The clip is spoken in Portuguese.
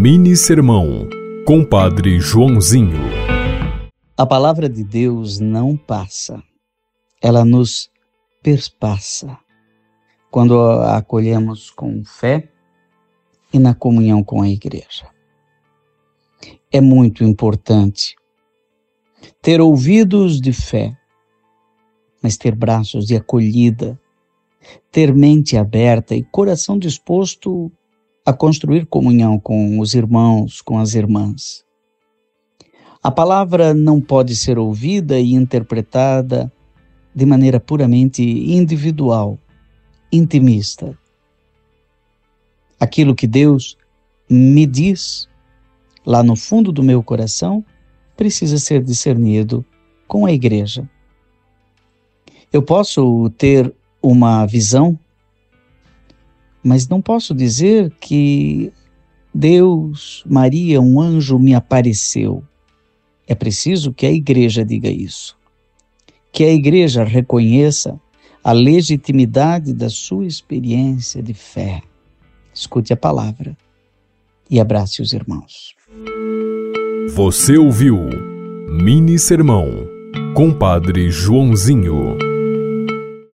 Mini Sermão, Compadre Joãozinho. A palavra de Deus não passa, ela nos perspassa quando a acolhemos com fé e na comunhão com a igreja. É muito importante ter ouvidos de fé, mas ter braços de acolhida, ter mente aberta e coração disposto a construir comunhão com os irmãos, com as irmãs. A palavra não pode ser ouvida e interpretada de maneira puramente individual, intimista. Aquilo que Deus me diz lá no fundo do meu coração precisa ser discernido com a igreja. Eu posso ter uma visão mas não posso dizer que Deus, Maria, um anjo me apareceu. É preciso que a igreja diga isso. Que a igreja reconheça a legitimidade da sua experiência de fé. Escute a palavra e abrace os irmãos. Você ouviu Mini Sermão, Compadre Joãozinho.